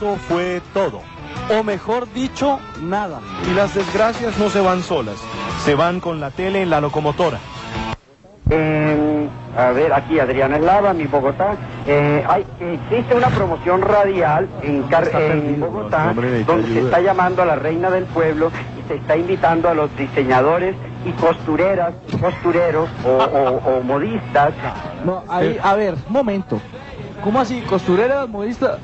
Eso fue todo. O mejor dicho, nada. Y las desgracias no se van solas, se van con la tele en la locomotora. Eh, a ver, aquí Adriana Eslava, mi Bogotá. Eh, hay, existe una promoción radial en, Car- en Bogotá donde se está llamando a la reina del pueblo y se está invitando a los diseñadores y costureras, costureros o, o- o modistas. No, ahí, a ver, momento. ¿Cómo así? Costurera, modista.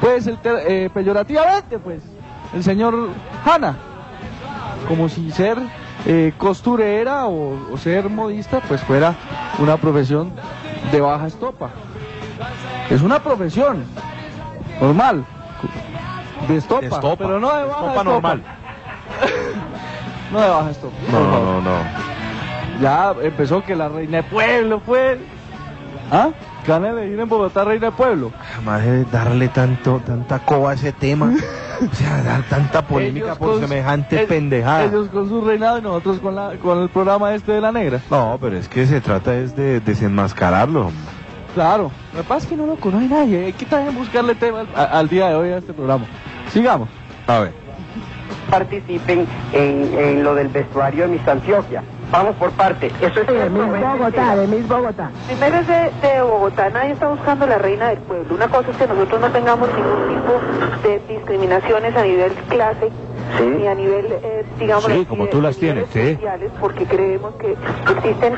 Pues el eh, peyorativamente, pues. El señor Hanna. Como si ser eh, costurera o, o ser modista, pues fuera una profesión de baja estopa. Es una profesión normal. De estopa, De estopa, pero no de baja estopa estopa. normal. no de baja estopa. No, no, no, no. Ya empezó que la reina de pueblo fue. ¿Ah? ¿Qué van a elegir en Bogotá reina de pueblo? Jamás debe darle tanto, tanta coba a ese tema. O sea, dar tanta polémica Ellos por semejante el- pendejada. Ellos con su reinado y nosotros con, la, con el programa este de la negra. No, pero es que se trata es de desenmascararlo. hombre. Claro. Lo que pasa es que no lo conoce nadie. Hay que también buscarle tema al día de hoy a este programa. Sigamos. A ver. participen en, en lo del vestuario de Miss Antioquia. Vamos por parte. Eso es cierto, es mentira. de Miss Bogotá. Primero es de, de Bogotá, nadie está buscando la reina del pueblo. Una cosa es que nosotros no tengamos ningún tipo de discriminaciones a nivel clase, Sí. ni a nivel, eh, digamos, Sí, como tú las tienes, sí. sociales, porque creemos que existen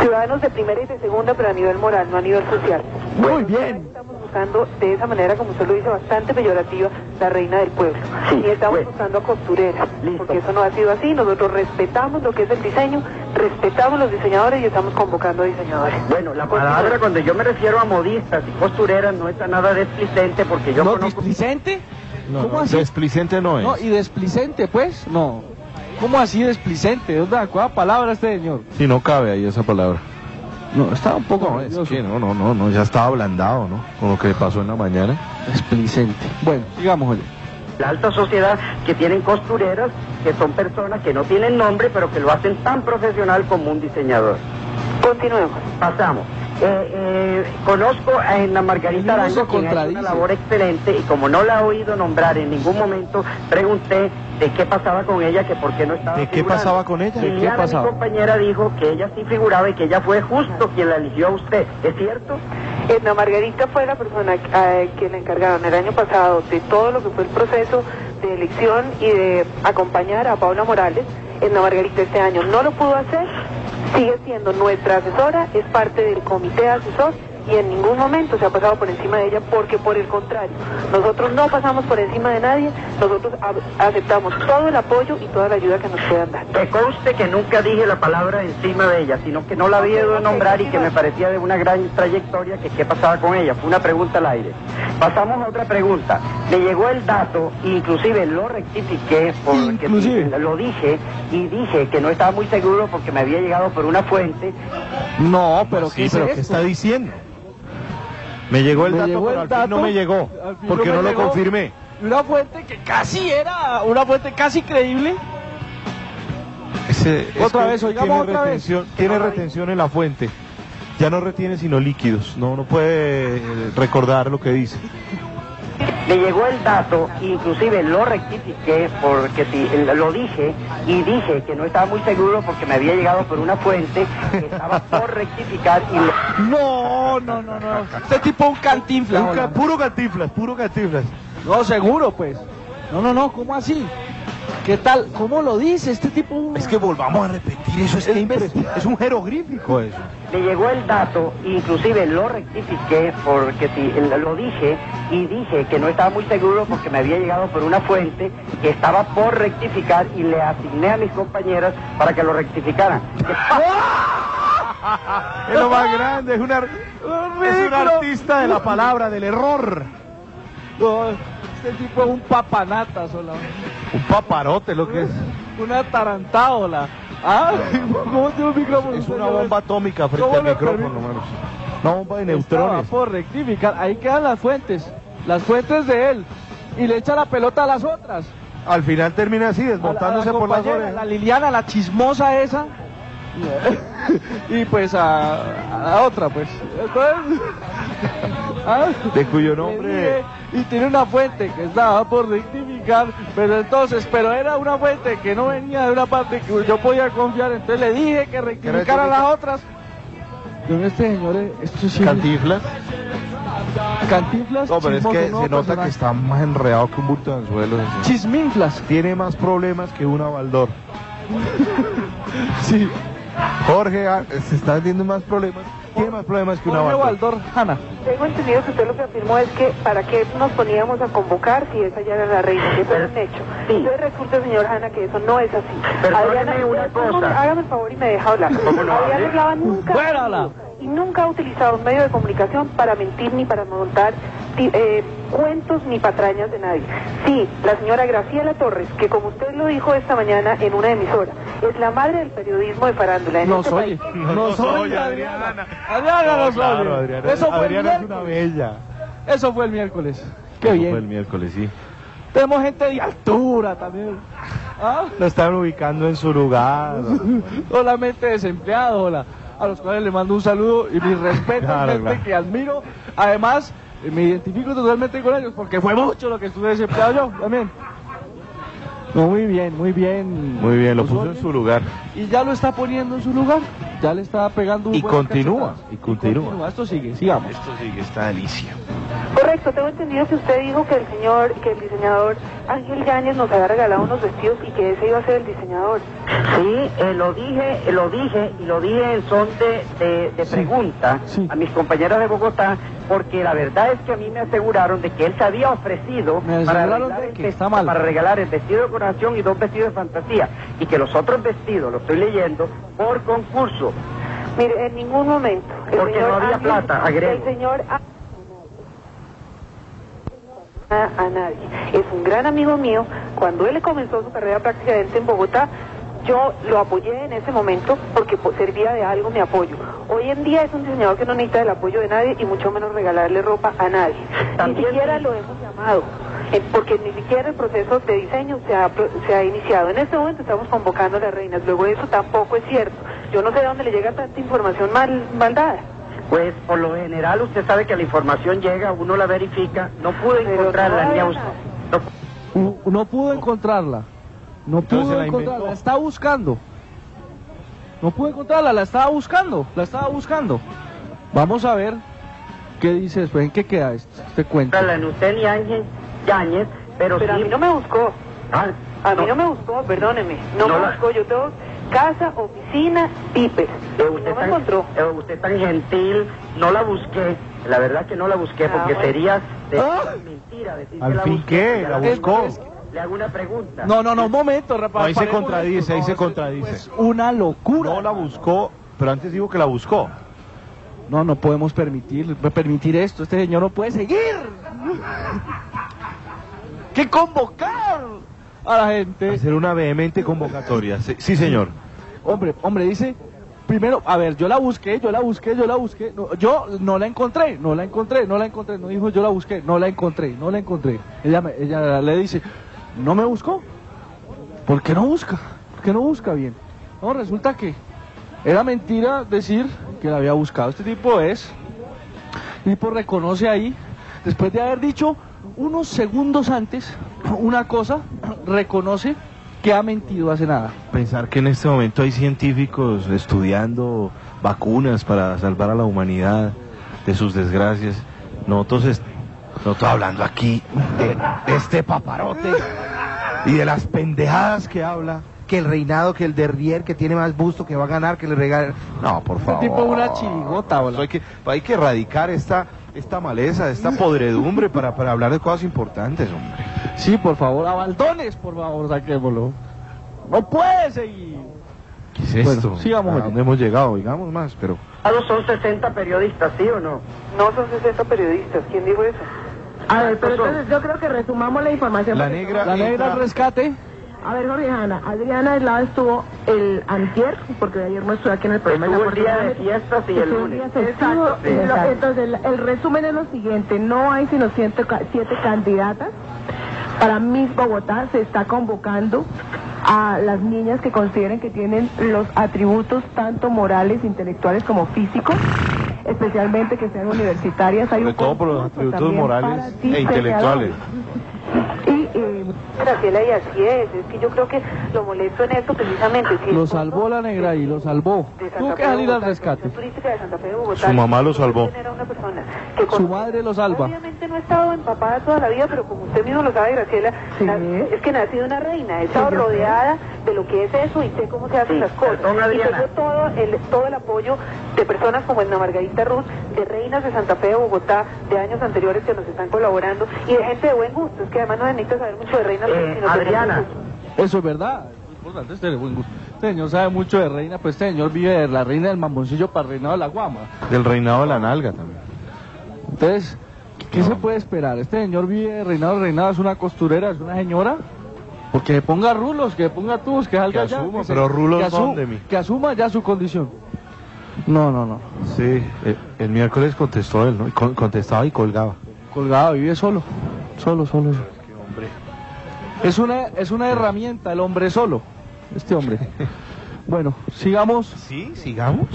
ciudadanos de primera y de segunda, pero a nivel moral, no a nivel social. Muy bien. Estamos buscando de esa manera, como usted lo dice, bastante peyorativa, la reina del pueblo. Sí, y estamos bueno. buscando a costureras, Listo. porque eso no ha sido así. Nosotros respetamos lo que es el diseño, respetamos los diseñadores y estamos convocando a diseñadores. Bueno, la palabra cuando yo me refiero a modistas y costureras no está nada desplicente porque yo ¿No conozco... displicente? No, ¿Cómo no, así? Desplicente no es. No, y desplicente, pues, no. ¿Cómo así desplicente? ¿De dónde sacó la palabra este señor? Si no cabe ahí esa palabra. No, estaba un poco No, es nervioso. que no, no, no, no, ya estaba ablandado, ¿no? Con lo que pasó en la mañana. Desplicente. Bueno, sigamos, oye. la alta sociedad que tienen costureras, que son personas que no tienen nombre, pero que lo hacen tan profesional como un diseñador. Continuemos. Pasamos. Eh, eh, conozco a Ana Margarita Arango, quien ha hecho una labor excelente, y como no la he oído nombrar en ningún momento, pregunté de qué pasaba con ella, que por qué no estaba ¿De qué figurando. pasaba con ella? ¿De qué pasaba? mi compañera, dijo que ella sí figuraba y que ella fue justo quien la eligió a usted. ¿Es cierto? Edna Margarita fue la persona a quien le encargaron el año pasado de todo lo que fue el proceso de elección y de acompañar a Paula Morales. Edna Margarita este año no lo pudo hacer, sigue siendo nuestra asesora, es parte del comité asesor y en ningún momento se ha pasado por encima de ella porque por el contrario, nosotros no pasamos por encima de nadie, nosotros aceptamos todo el apoyo y toda la ayuda que nos puedan dar. Que conste que nunca dije la palabra encima de ella, sino que no la había ido a nombrar y que me parecía de una gran trayectoria que qué pasaba con ella. Fue una pregunta al aire. Pasamos a otra pregunta. Me llegó el dato, inclusive lo rectifiqué porque Inclusive. lo dije y dije que no estaba muy seguro porque me había llegado por una fuente. No, pero sí, ¿qué es pero ¿qué está diciendo? Me llegó el Me dato, llegó pero el al fin no me llegó. Porque no lo llegó. confirmé. Una fuente que casi era, una fuente casi creíble. Ese- Otra vez, oigamos tiene otra vez. retención, Tiene no lo retención en la fuente. Ya no retiene sino líquidos. No, no puede recordar lo que dice. Me llegó el dato, inclusive lo rectifiqué porque sí, lo dije y dije que no estaba muy seguro porque me había llegado por una fuente que estaba por rectificar y le- No, no, no, no. Este tipo es un cantinflas. Un ca- puro cantiflas, puro cantiflas. No, seguro, pues. No, no, no, ¿cómo así? ¿Qué tal? ¿Cómo lo dice este tipo? Es que volvamos a repetir eso, es, que impre- es un jeroglífico eso. me llegó el dato, inclusive lo rectifiqué porque sí, lo dije y dije que no estaba muy seguro porque me había llegado por una fuente que estaba por rectificar y le asigné a mis compañeras para que lo rectificaran. Es lo más grande, es, una, es un artista de la palabra, del error. No, este tipo es un papanata solamente. Un paparote lo que es. Una tarantáola. ¿Ah? ¿Cómo tiene un micrófono? Es una bomba atómica frente ¿Cómo al micrófono, hermanos. Una bomba de Estaba neutrones. por rectificar. Ahí quedan las fuentes. Las fuentes de él. Y le echa la pelota a las otras. Al final termina así, A la- a la desmontándose por las orejas. La Liliana, la chismosa esa. y pues a, a la otra, pues. Entonces, Ah, De cuyo nombre- Y tiene una fuente que estaba por rectificar, pero entonces, pero era una fuente que no venía de una parte que yo podía confiar, entonces le dije que rectificara las otras. Don este señor, eh, esto sí. Cantiflas. Cantinflas. No, pero es que se nota que está más enredado que un bulto de anzuelos. Chisminflas. Tiene más problemas que una Baldor. Sí. Jorge ah, se está vendiendo más problemas. Tiene más problemas que una Hanna. Tengo entendido que usted lo que afirmó es que para qué nos poníamos a convocar si esa ya era la reina, que eso era un hecho. Sí. Entonces resulta, señor Hanna, que eso no es así. Perdóneme una usted, un cosa. hágame el favor y me deja hablar. ¿Cómo no? Adriana Eslava nunca, Fuérala. y nunca ha utilizado un medio de comunicación para mentir ni para montar eh, cuentos ni patrañas de nadie. Sí, la señora Graciela Torres, que como usted lo dijo esta mañana en una emisora, es la madre del periodismo de farándula en Nos este oye. país. Nos oye, Adriana. Adriana nos Claro, oye. Adriana, Eso fue el Adriana es una miércoles. bella. Eso fue el miércoles. Qué Eso bien. Fue el miércoles, sí. Tenemos gente de altura también. ¿Ah? Lo están ubicando en su lugar. Solamente desempleados, hola. A los cuales le mando un saludo y mi respeto, Claro, gente claro. que admiro. Además, me identifico totalmente con ellos porque fue mucho lo que estuve desempleado yo también. No, muy bien, muy bien. Muy bien, lo puso Osorio. en su lugar. Y ya lo está poniendo en su lugar. Ya le está pegando un Y continúa, cachetazo. y continúa. Esto sigue, sigamos. Esto sí que está delicia. Correcto, tengo entendido que usted dijo que el señor, que el diseñador Ángel Yáñez nos había regalado unos vestidos y que ese iba a ser el diseñador. Sí, eh, lo dije, eh, lo dije y lo dije en son de, de- de Sí, pregunta sí. a mis compañeras de Bogotá, porque la verdad es que a mí me aseguraron de que él se había ofrecido Me para regalar, de el que vesti- está mal. para regalar el vestido de coronación y dos vestidos de fantasía, y que los otros vestidos, lo estoy leyendo, por concurso. Mire, en ningún momento. El Porque señor no había plata, agrego. El señor a, a nadie. Es un gran amigo mío. Cuando él comenzó su carrera prácticamente en Bogotá, yo lo apoyé en ese momento porque servía de algo mi apoyo. Hoy en día es un diseñador que no necesita el apoyo de nadie y mucho menos regalarle ropa a nadie. Ni siquiera sí. lo hemos llamado. eh, Porque ni siquiera el proceso de diseño se ha, pro- se ha iniciado. En este momento estamos convocando a las reinas. Luego eso tampoco es cierto. Yo no sé de dónde le llega tanta información mal, mal dada. Pues por lo general usted sabe que la información llega, uno la verifica, no pude Pero encontrarla ni a usted. No pudo encontrarla. No pudo la encontrarla. La estaba buscando. No pudo encontrarla, la estaba buscando. La estaba buscando. Vamos a ver qué dice después. ¿En qué queda este, este cuento? en usted ni Ángel Yáñez, pero, Pero a mí no me buscó. Ah, A mí no me buscó, perdóneme. No, No me la- buscó. Yo tengo casa, oficina, pipes. Eh, No usted, me tan, encontró. eh, usted tan gentil, no la busqué. La verdad que no la busqué Ah, porque bueno. sería de Ah. mentira decir Al que la fin, busqué. ¿qué? La buscó. Le hago una pregunta. No, no, no, un momento, Rafael. Ahí se contradice, ahí No, se contradice. Es una locura. No la buscó, pero antes dijo que la buscó. No, no podemos permitir, permitir esto. Este señor no puede seguir. que convocar a la gente. Hacer una vehemente convocatoria. Sí, sí, señor. Hombre, hombre, dice, primero, a ver, yo la busqué, yo la busqué, yo la busqué. No, yo no la encontré, no la encontré, no la encontré. No dijo yo la busqué, no la encontré, no la encontré. Ella, me- ella le dice, no me buscó. ¿Por qué no busca? ¿Por qué no busca bien? No, resulta que era mentira decir que la había buscado. Este tipo es, este tipo reconoce ahí, después de haber dicho unos segundos antes una cosa, reconoce que ha mentido hace nada. Pensar que en este momento hay científicos estudiando vacunas para salvar a la humanidad de sus desgracias. Nosotros, est- nosotros hablando aquí de, de este paparote y de las pendejadas que habla, que el reinado, que el derrier, que tiene más busto, que va a ganar, que le regala. No, por favor. tipo una chirigota, hola. Hay que, hay que erradicar esta, esta maleza, esta podredumbre para, para hablar de cosas importantes, hombre. Sí, por favor, a Baldones, por favor, saquémoslo. No puede seguir. ¿Qué es Bueno, esto? sigamos ¿A oyendo. dónde hemos llegado? Digamos más, pero... Son 60 periodistas, ¿sí o no? No son 60 periodistas. ¿Quién dijo eso? A ver, pero entonces yo creo que resumamos la información. La negra... La negra entra- al rescate. A ver, Jorge Hanna, Adriana Eslava estuvo el antier, porque ayer no estuvo aquí en el programa. Estuvo el día de fiestas y el lunes. festivo, Sí. Exacto. entonces, el, el resumen es lo siguiente, no hay sino siete, siete candidatas. Para Miss Bogotá se está convocando a las niñas que consideren que tienen los atributos tanto morales, intelectuales como físicos. Especialmente que sean universitarias. Hay Sobre un todo por los atributos morales e intelectuales. Y eh, Graciela, y así es. Es que yo creo que lo molesto en esto precisamente. Si Lo salvó la negra y lo salvó. Tuvo que salir al rescate. Su mamá lo salvó. Su madre lo salva. Obviamente no ha estado empapada toda la vida, pero como usted mismo lo sabe, Graciela, Sí. es que nací de una reina. He estado Sí, rodeada de lo que es eso y sé cómo se hacen Sí, las cosas. perdón, y tengo todo el, todo el apoyo de personas como Edna Margarita Ruz, de reinas de Santa Fe de Bogotá, de años anteriores que nos están colaborando y de gente de buen gusto. Es que además no necesita saber mucho de reinas, Eh, Adriana. Eso es verdad. Es importante es tener buen gusto. Este señor sabe mucho de reina, pues este señor vive de la reina del mamoncillo para el reinado de la guama. Del reinado de la nalga también. Entonces, ¿qué se puede esperar? Este señor vive de reinado, el reinado es una costurera, es una señora. Porque se ponga rulos, que ponga tubos, que salga Que ya, asuma, se- pero rulos que, son de mí. que asuma ya su condición. No, no, no. Sí, el, el miércoles contestó él, ¿no? Contestaba y colgaba. Colgado, vive solo. Solo, solo. Es una, es una herramienta, el hombre solo. Este hombre. Bueno, sigamos. Sí, sigamos.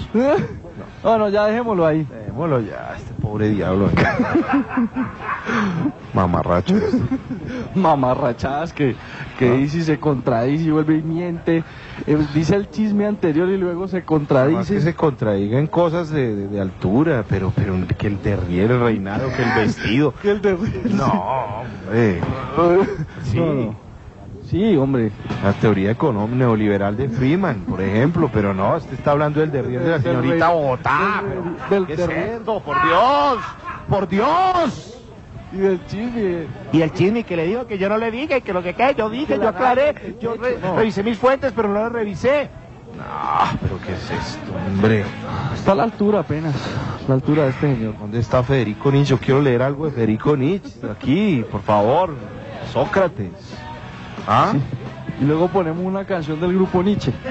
No, no, ya dejémoslo ahí. Démoslo ya, este pobre diablo. Mamarracho. este. mamarrachadas que, que Ah. dice y se contradice y vuelve y miente. Eh, dice el chisme anterior y luego se contradice. que se contradigan cosas de, de- de altura, pero, pero que el derrier, el reinado, que el vestido. Que el de- No, hombre. Sí. No, no. Sí, hombre. La teoría económica neoliberal de Freeman, por ejemplo, pero no, usted está hablando del derrier de la señorita Bogotá. del- del ¿Qué es derrier. esto? ¡Por Dios! ¡Por Dios! Y del chisme. Y el chisme que le dijo que yo no le dije, que lo que quede, yo dije, yo aclaré, yo re- No. revisé mis fuentes, pero no las revisé. No, pero ¿qué es esto, hombre? Está a la altura apenas. La altura de este señor. ¿Dónde está Federico Nietzsche? Yo quiero leer algo de Federico Nietzsche. Aquí, por favor. Sócrates. ¿Ah? Y luego ponemos una canción del grupo Nietzsche.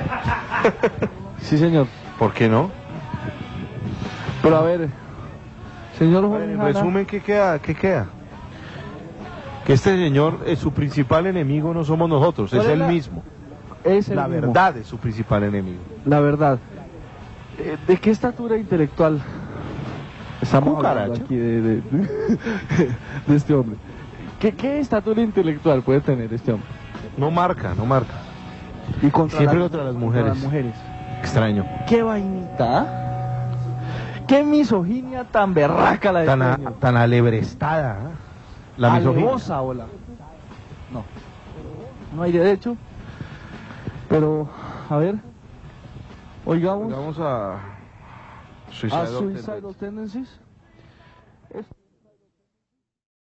Sí, señor. ¿Por qué no? Pero a ver, señor Juan en resumen, ¿qué queda? ¿Qué queda? Que este señor, eh, su principal enemigo no somos nosotros, es ¿Cuál es él la- mismo. es el La mismo. verdad es su principal enemigo. La verdad. Eh, ¿De qué estatura intelectual estamos hablando Cucaracha. aquí de, de- de este hombre? ¿Qué, ¿Qué estatura intelectual puede tener este hombre? No marca, no marca. Y contra Siempre la- contra las contra mujeres. las mujeres. Extraño. ¿Qué vainita? ah? ¿Qué misoginia tan berraca la de Tan, a- tan alebrestada. ¿eh? La misoginia. Hola. No. No hay derecho. Pero, a ver. Oigamos Vamos a... a Suicidal Suicidal Tendencies.